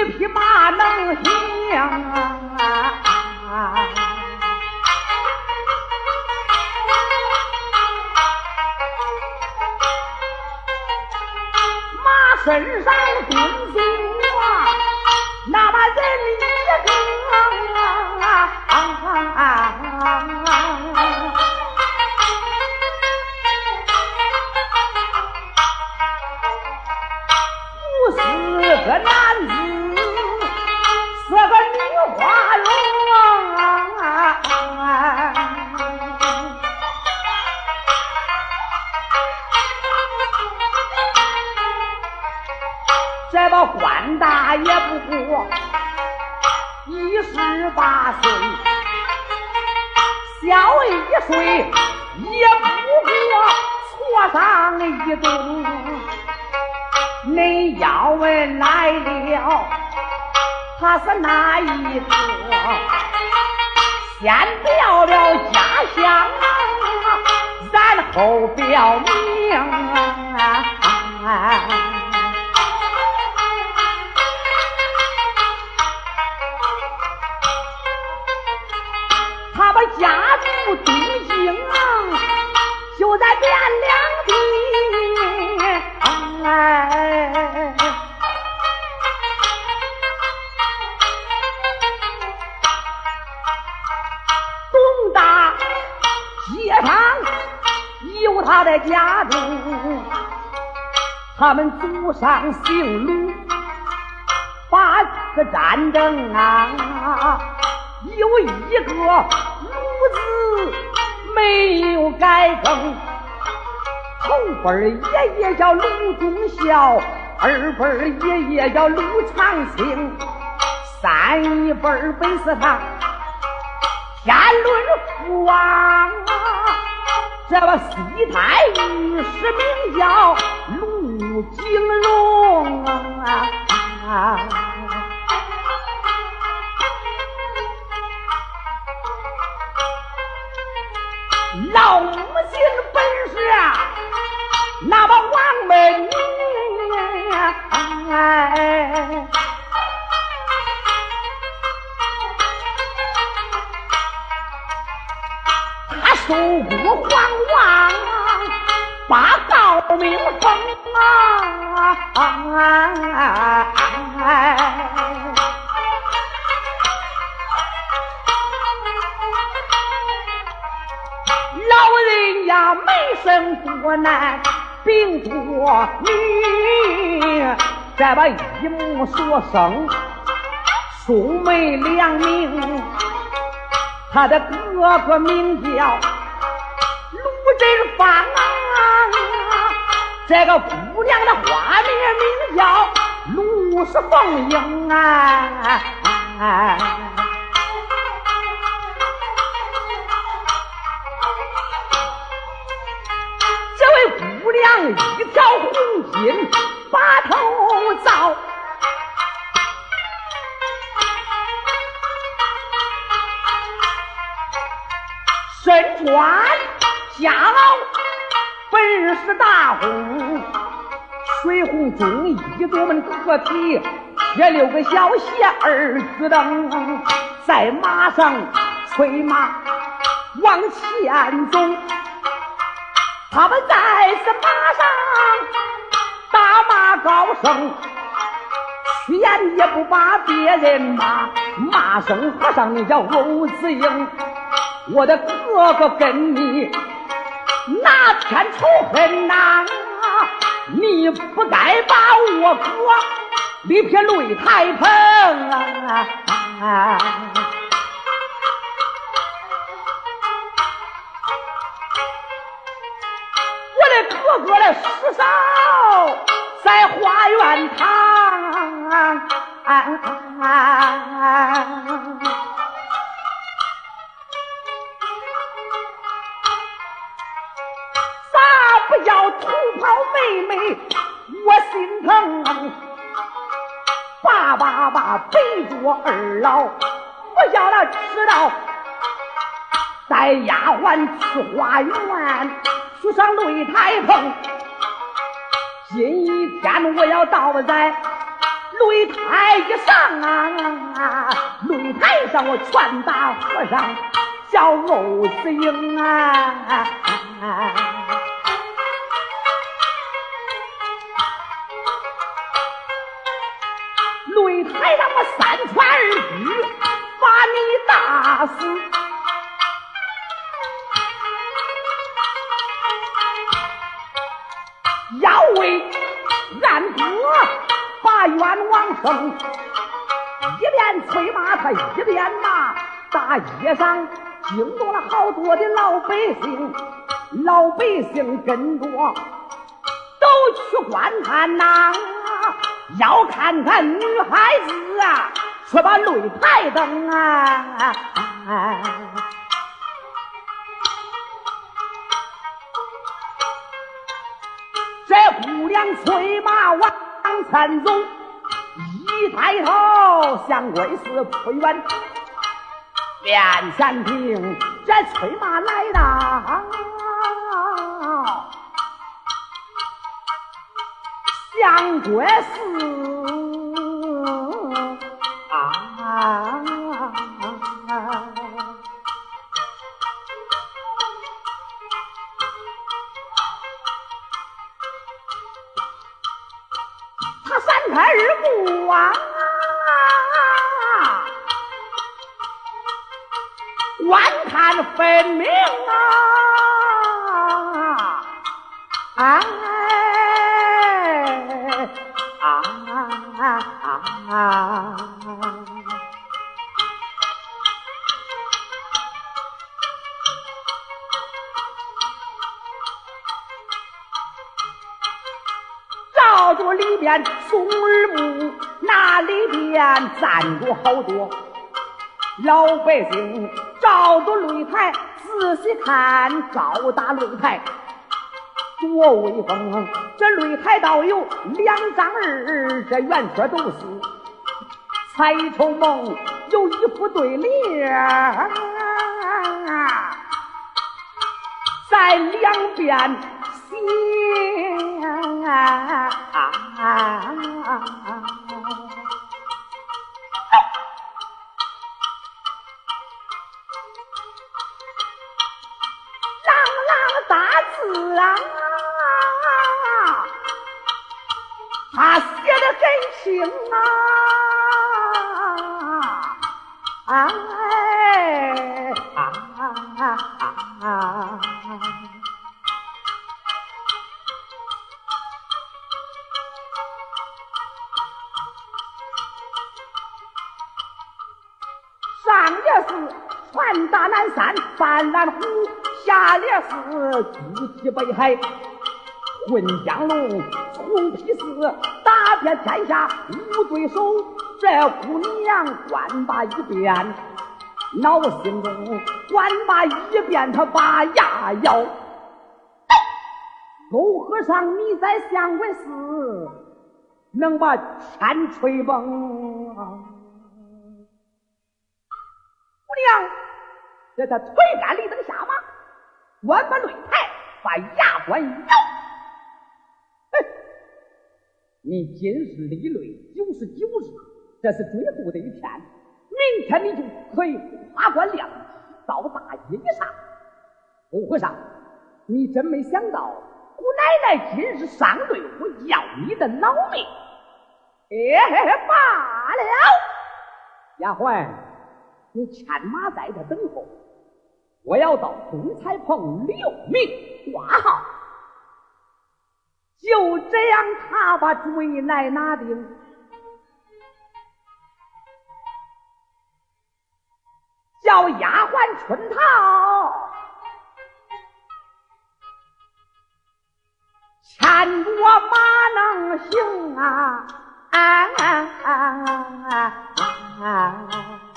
一匹马能行啊。马身上钉后表明，他把家住东京，就在汴梁。在家中，他们祖上姓鲁，八次战争啊，有一个鲁字没有改更。头辈爷爷叫鲁忠孝，二辈爷爷叫鲁长青，三一辈本是他天伦父王。这个西太御史名叫陆景龙啊，老母亲本是那么王门女，哎。守国皇王把诰命封啊！老人家没生多男，病多女，再把一母所生，兄妹两名，他的哥哥名叫。真方啊！这个姑娘的花名名叫陆氏凤英啊！水红中衣我们合体，贴六个小鞋二子等，在马上催马往前走。他们在这马上打马高声，屈言也不把别人骂，骂声和尚你叫欧子英，我的哥哥跟你。哪天仇恨呐？你不该把我哥立片擂台棚啊！我的哥哥的世上。在花园堂。啥不要土炮妹妹？我心疼。爸爸爸背着二老，不叫他知道。带丫鬟去花园，去上擂台棚。今天我要倒在擂台一上啊！擂台上我拳打和尚，叫欧子英啊！三拳二举，把你打死。要为俺哥把冤枉生，一边催骂他一边骂，大街上惊动了好多的老百姓，老百姓跟着都去观看呐，要看看女孩子啊，却把擂台登啊。这姑娘催马往前走，一抬头向贵司推远，面前听这催马来到，向贵司。松耳木，那里边站着好多老百姓。照着擂台仔细看，高大擂台多威风！这擂台倒有两丈二，这圆圈都是彩绸梦，有一副对联在两边写。字啊，他写的真清啊！哎啊啊！上联是传大南山，半蓝湖。下列是举起北海混江龙，红皮四打遍天下无对手。这姑娘官把一遍，脑心中官把一遍，他把牙咬。欧和尚，你在相国寺能把天吹崩？娘，这他腿干里等下马。关把擂台，把牙关咬。哎，你今日立擂九十九日，这是最后的一天。明天你就可以花冠亮到大街上。欧和尚，你真没想到，姑奶奶今日上擂，我要你的老命。哎，罢了。丫鬟，你牵马在这等候。我要到东彩棚留名挂号，就这样，他把追来拿定，叫丫鬟春桃牵着马。能行啊？啊啊啊啊！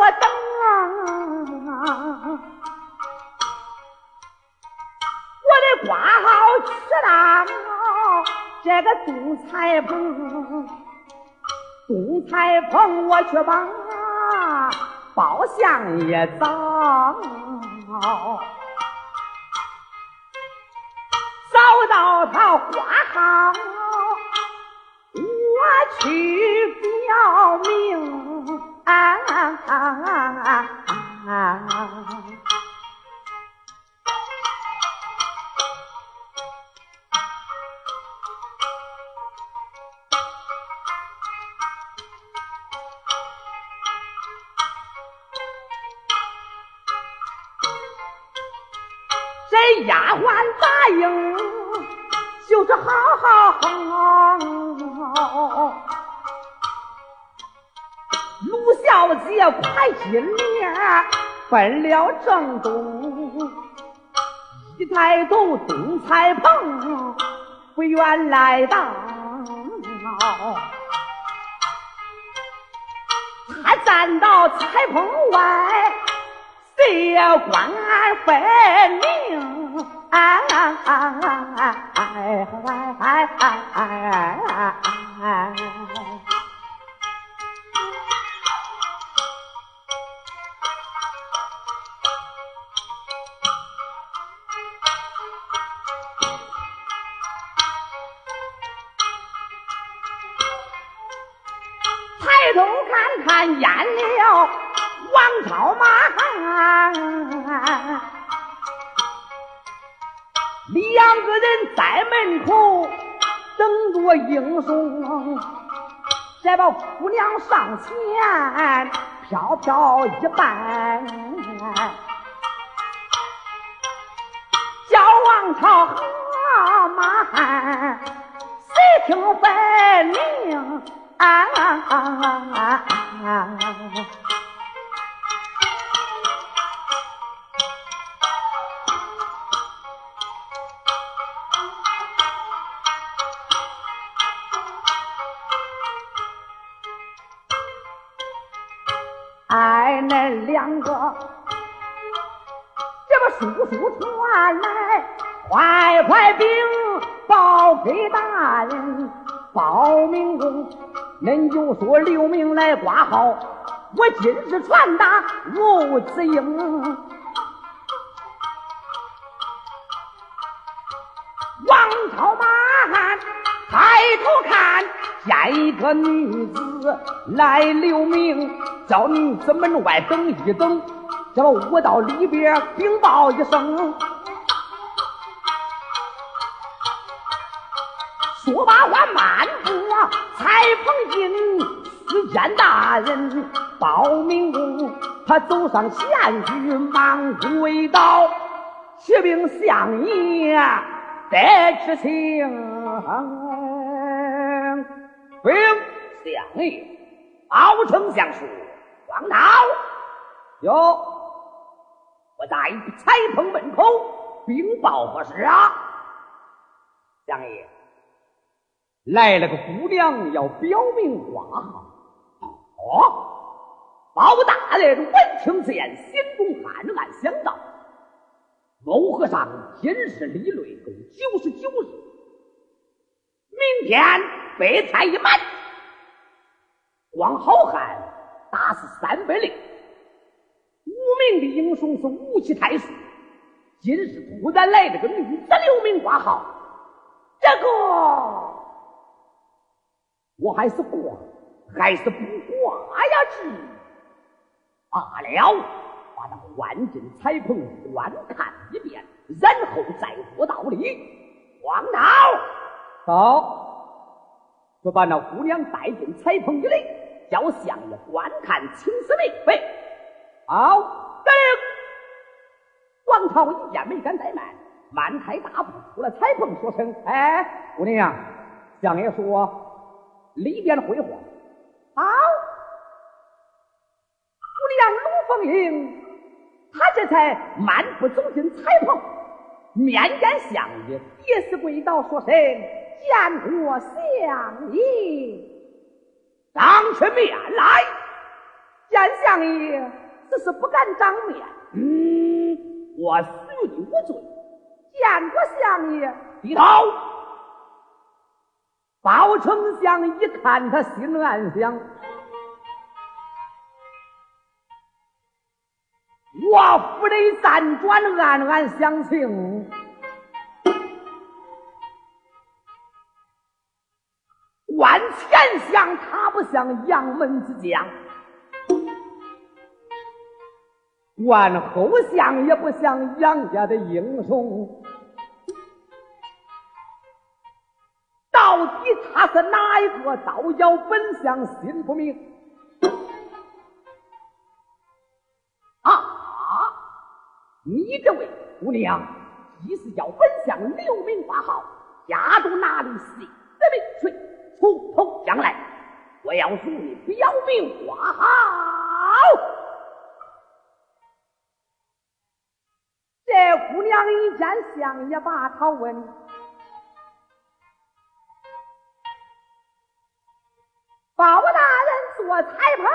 我等，我得挂号去打。这个东财棚，东财棚我去把包厢也找。丫鬟答应，就是好好好。陆小姐快进帘，奔了正东，一抬头东彩棚，不远来到。他站到彩棚外，谁也观分明。抬头看看，淹了王朝马两个人在门口等着英雄，再把姑娘上前飘飘一拜，叫王朝和马汉，谁听分明？两叔叔传来，快快禀报给大人，报明公，恁就说刘明来挂号，我今日传达如此应。王朝马汉抬头看，见一个女子来刘明。叫女子门外等一等，叫我到里边禀报一声。说罢话慢步才碰进司监大人包明公，他走上前去忙跪倒，启禀相爷得知情。禀相爷，包丞相说。王涛，哟，我在彩棚门口禀报何事啊？相爷，来了个姑娘要表明挂号。哦，包大人闻听此言，心中暗暗想到：欧和尚今日立内功九十九日，明天备菜一满，光好汉。打死三百零五名的英雄是武器太师，今日突然来了个女子留名挂号，这个我还是挂还是不挂呀？去罢了，把那万金彩棚观看一遍，然后再说道理。王导，好，就把那姑娘带进彩棚里来。叫相爷观看青丝眉，喂，好，得令。王朝一眼没敢怠慢，满台大步出了彩棚，说声：“哎，姑娘，相爷说里边会话。”好，姑娘卢凤英，他这才慢步走进彩棚，面见相爷，也是跪倒，说声：“见过相爷。”当起面来，见相爷，只是不敢当面。嗯，我恕你无罪。见过相爷，低头。包丞相一看，他心暗想：我府里辗转，暗暗相情。万前相他不像杨门之将，万后相也不像杨家的英雄。到底他是哪一个招摇本相，心不明。啊！你这位姑娘，既是叫本相留名挂号，家住哪里？姓的名谁？从头将来，我要与你表明挂号。娘一见相爷，把他问：包大人做彩棚啊，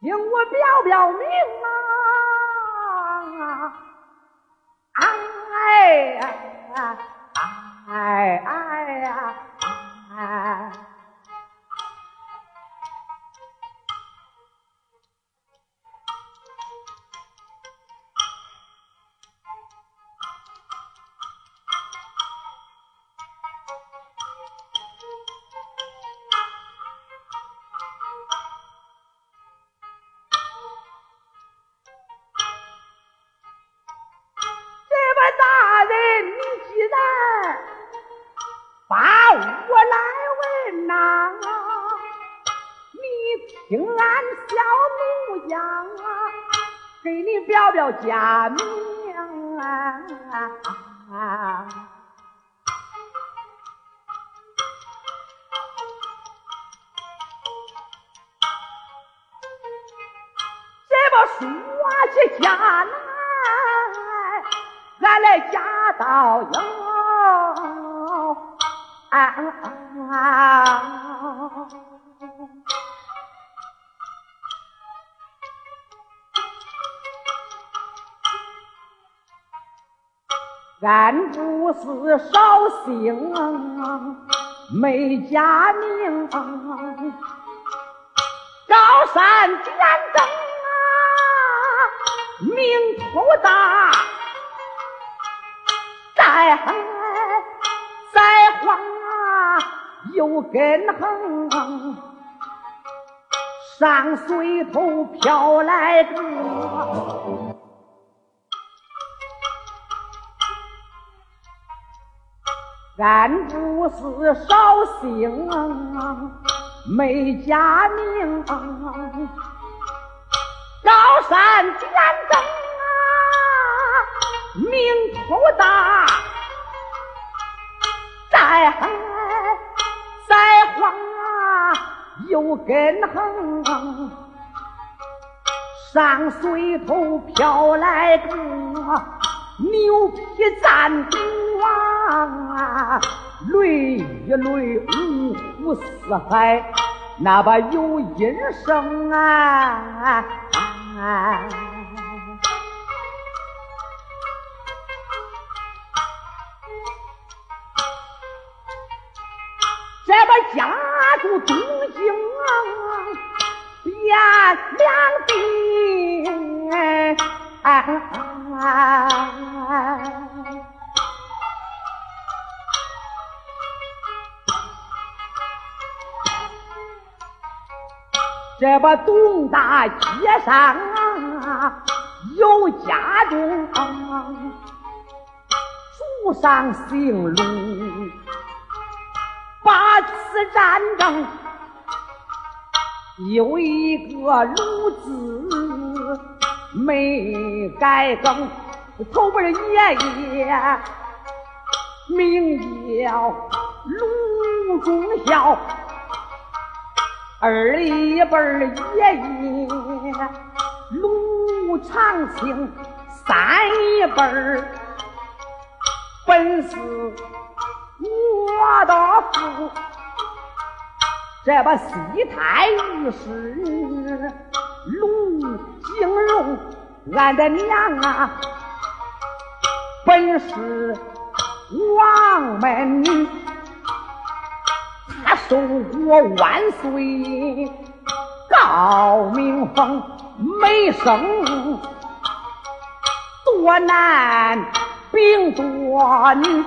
听我表表明啊！哎，哎哎，哎。家名啊！这把书起家来，俺来家道有啊！俺不是绍兴没家名，高山点灯啊，名头大，再再黄啊又根横，上水头飘来个。俺不是绍兴没家名，高山点灯啊，名头大，再再黄啊有根横，上水头飘来个牛皮毡啊，累一累，五湖四海，哪怕有音声啊！这这把东大街上有家中，树上姓卢，八。次战争，有一个鲁子没改更，头辈爷爷名叫鲁忠孝，二一辈爷爷卢长青，三一辈本是。我的父，这把西太御史卢景荣，俺的娘啊，本是王门女，她受过万岁高明封，没生多男并多女。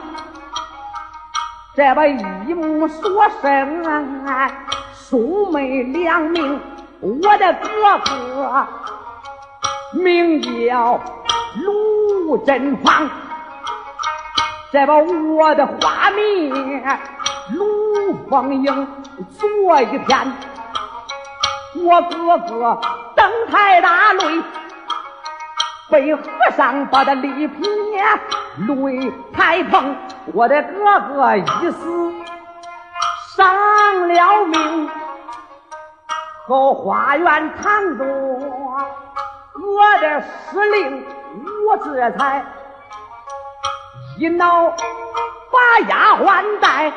这把一母所生，兄妹两名。我的哥哥名叫卢振芳，这把我的花名卢凤英。昨一天，我哥哥登台大擂，被和尚把他里皮擂太碰。我的哥哥一死伤了命，后花园堂中，我的司令我这才一恼把丫鬟带，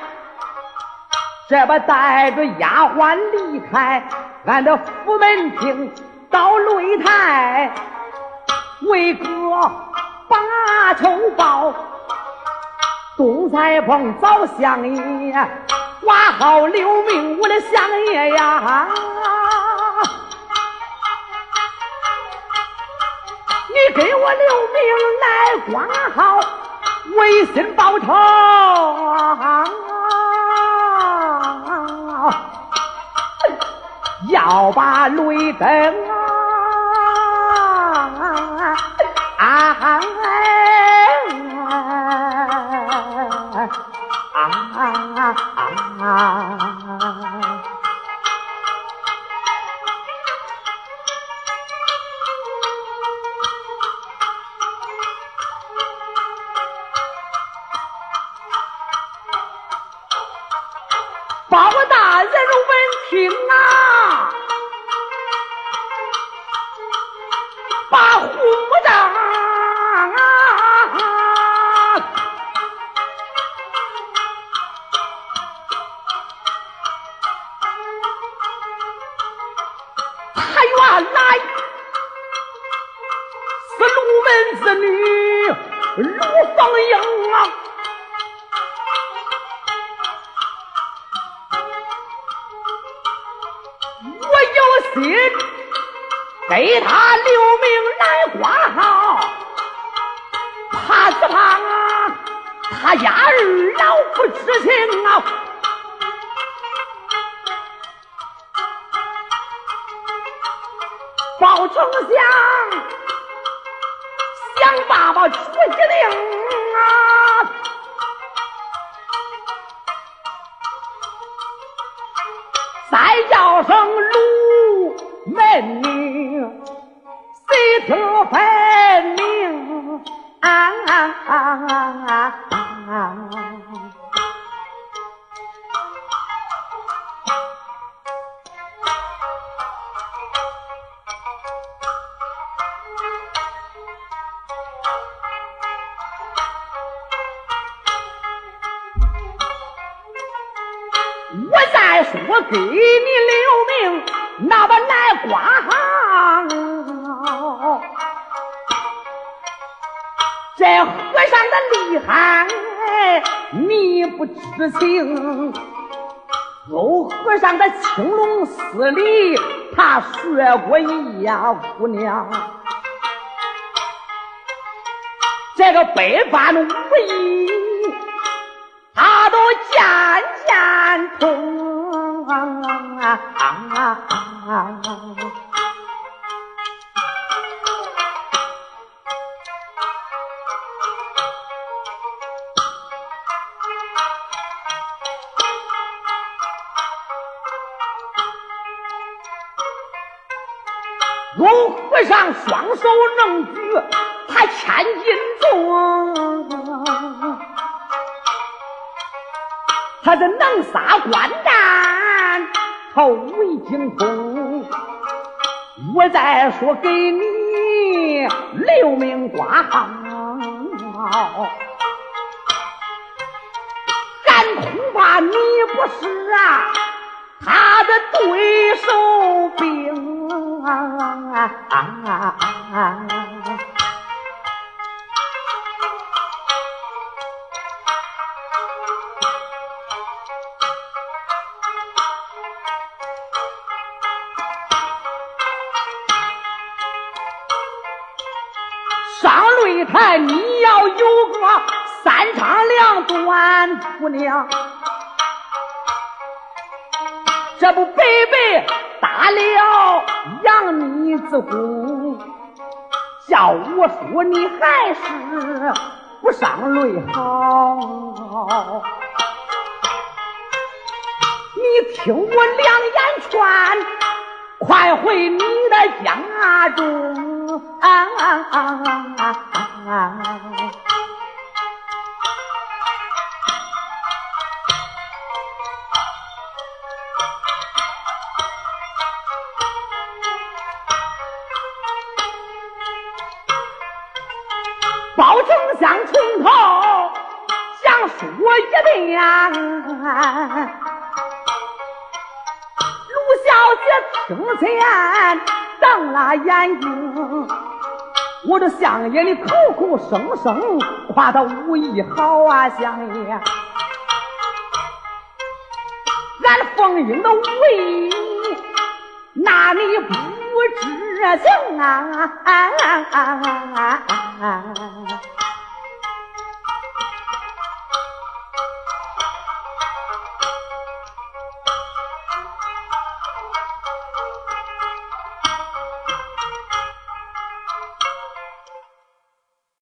这不带着丫鬟离开俺的府门厅到擂台，为哥把仇报。东彩棚找相爷，挂号留名，我的相爷呀！你给我留名来挂号，为心报仇，要把雷灯子女如凤英啊，我有心给他留名来挂号，怕只怕他家二老不知情啊，包丞相。爸爸出机灵啊！再叫声鲁门女，谁听分明啊！啊啊啊看，你不知情。欧和尚的青龙寺里，他学过一呀，姑娘。这个背翻武艺，和尚双手能举他千斤重，他这能杀官战，头为惊风。我再说给你留名挂号，俺恐怕你不是啊他的对手兵。上擂台你要有个三长两短，姑娘，这不白白打了养你之功。叫我说你还是不上擂好。你听我两言劝，快回你的家中。想说一遍，卢小姐听见瞪了眼睛。我这相爷的口口声声夸他武艺好啊，相爷，俺凤英的武艺，哪里不知情啊？